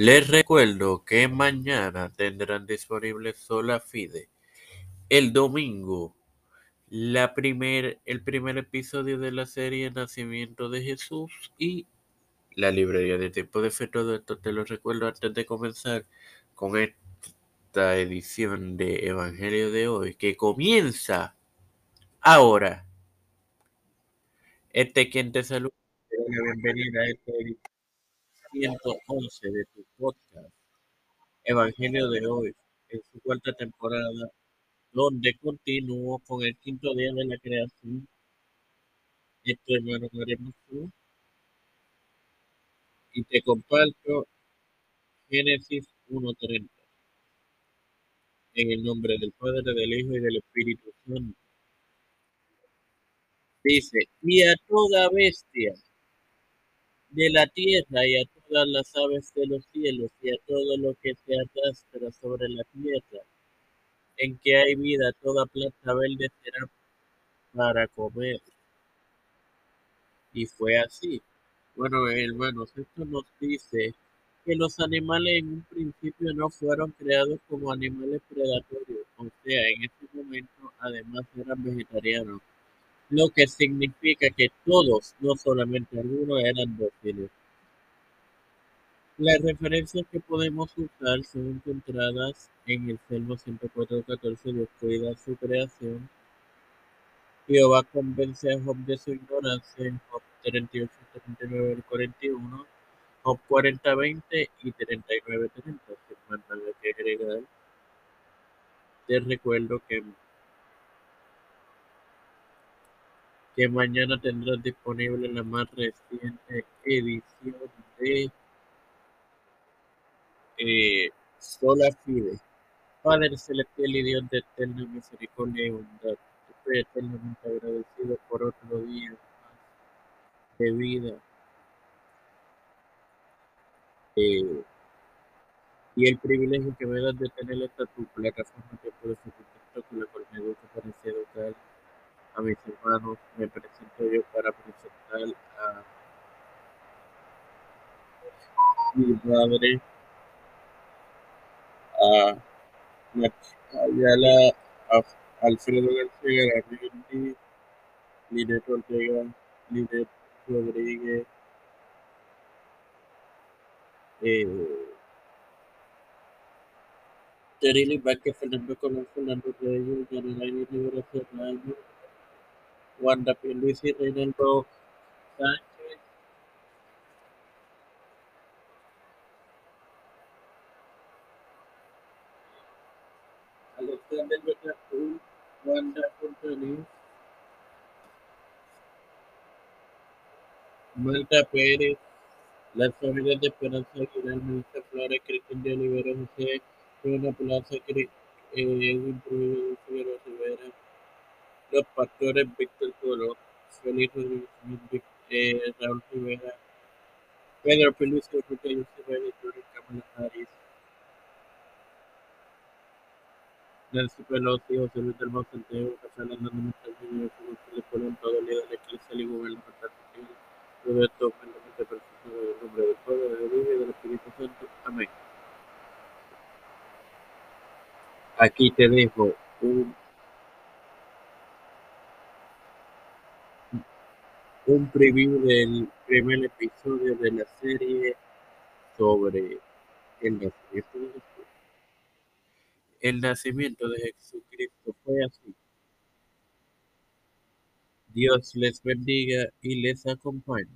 Les recuerdo que mañana tendrán disponible Sola Fide. El domingo, la primer, el primer episodio de la serie Nacimiento de Jesús y la librería de tiempo de fe. Todo esto te lo recuerdo antes de comenzar con esta edición de Evangelio de hoy que comienza ahora. Este quien te saluda, bienvenida a esta edición 111 de tu podcast Evangelio de hoy, en su cuarta temporada, donde continúo con el quinto día de la creación. Esto hermano haremos y te comparto Génesis 1.30. En el nombre del Padre, del Hijo y del Espíritu Santo. Dice, y a toda bestia de la tierra y a todas las aves de los cielos y a todo lo que se arrastra sobre la tierra, en que hay vida, toda planta verde será para comer. Y fue así. Bueno, hermanos, esto nos dice que los animales en un principio no fueron creados como animales predatorios, o sea, en este momento además eran vegetarianos, lo que significa que todos, no solamente algunos, eran dóciles. Las referencias que podemos usar son encontradas en el Salmo 104.14, Dios cuida su creación. Jehová convence a Job de su ignorancia en Job 38, 39 41, Job 40, 20 y 39, 30. Si que agregar, te recuerdo que, que mañana tendrás disponible la más reciente edición de eh, sola fide. Padre celestial y Dios de eterna misericordia y bondad, estoy eternamente agradecido por otro día más de vida. Eh, y el privilegio que me das de tener esta tu plataforma que puedo ser contacto con la cual me gusta para educar a mis. Me presento yo para presentar a mi padre a Ayala, a Alfredo García Garrido, Linet Ortega, Linet Rodríguez, eh, Terili Vázquez, Fernando Colón, Fernando Reyes, Yanelaini Rivera Serrano, Wanda P. Luis y Reinaldo Sánchez, Alexander Betancourt, Wanda Fontanis, Marta Pérez, las familias de Esperanza Aguilar, Melissa Flores, Cristian de Olivera, José, Juana Plaza, eh, Edwin Rivera, los pastores Félix Rodríguez, eh, Raúl Rivera, Pedro Feliz, José José Reyes, Kamala Harris, Nancy Pelosi, José Luis del Santiago, Casal Hernández Machado, José Colón, todo líder de Iglesia y gobernamental civil, Roberto plenamente perfecto en el nombre del Padre, del Hijo y del Espíritu Santo. Amén. Aquí te dejo un, un preview del primer episodio de la serie sobre el nacimiento de Jesús. El nacimiento de Jesucristo fue así. Dios les bendiga y les acompañe.